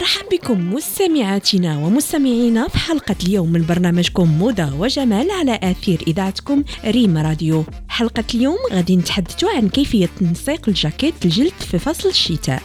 كنرحب بكم مستمعاتنا ومستمعينا في حلقة اليوم من برنامجكم موضة وجمال على آثير إذاعتكم ريم راديو. حلقة اليوم غادي نتحدثوا عن كيفية تنسيق الجاكيت الجلد في فصل الشتاء.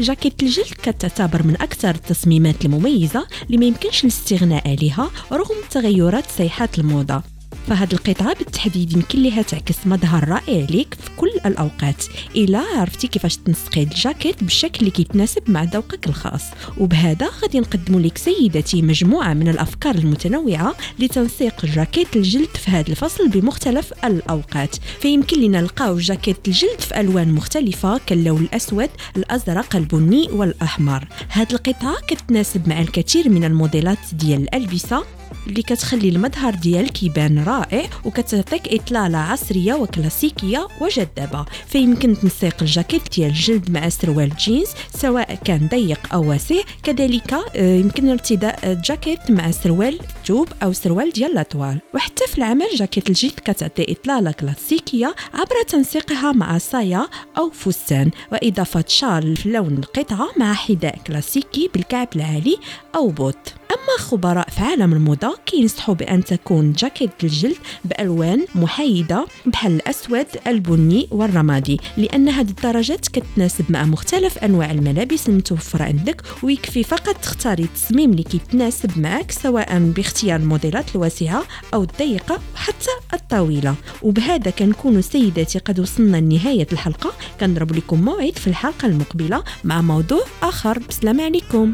جاكيت الجلد كتعتبر من أكثر التصميمات المميزة اللي ما يمكنش الاستغناء عليها رغم تغيرات صيحات الموضة. فهاد القطعة بالتحديد يمكن لها تعكس مظهر رائع ليك في كل الأوقات. إلا عرفتي كيفاش تنسقي الجاكيت بالشكل اللي كيتناسب مع ذوقك الخاص. وبهذا غادي نقدم لك سيدتي مجموعة من الأفكار المتنوعة لتنسيق جاكيت الجلد في هذا الفصل بمختلف الأوقات. فيمكن لنا نلقاو جاكيت الجلد في ألوان مختلفة كاللون الأسود الأزرق البني والأحمر. هاد القطعة كتناسب مع الكثير من الموديلات ديال الألبسة اللي كتخلي المظهر ديالك يبان رائع وكتعطيك إطلالة عصرية وكلاسيكية وجذابة. فيمكن تنسيق الجاكيت ديال الجلد مع سروال جينز سواء كان ضيق أو واسع. كذلك آه، يمكن ارتداء الجاكيت مع سروال ثوب أو سروال ديال la toile وحتى في العمل جاكيت الجلد كتعطي إطلالة كلاسيكية عبر تنسيقها مع صايا أو فستان. وإضافة شال في لون القطعة مع حذاء كلاسيكي بالكعب العالي أو بوت. أما خبراء في عالم الموضة كينصحوا بأن تكون جاكيت الجلد بألوان محايدة بحال الأسود البني والرمادي لأن هذه الدرجات كتناسب مع مختلف أنواع الملابس المتوفرة عندك ويكفي فقط تختاري التصميم اللي كيتناسب معك سواء باختيار الموديلات الواسعة أو الضيقة وحتى الطويلة وبهذا كنكون سيداتي قد وصلنا لنهاية الحلقة. كنضرب لكم موعد في الحلقة المقبلة مع موضوع آخر. بسلام عليكم.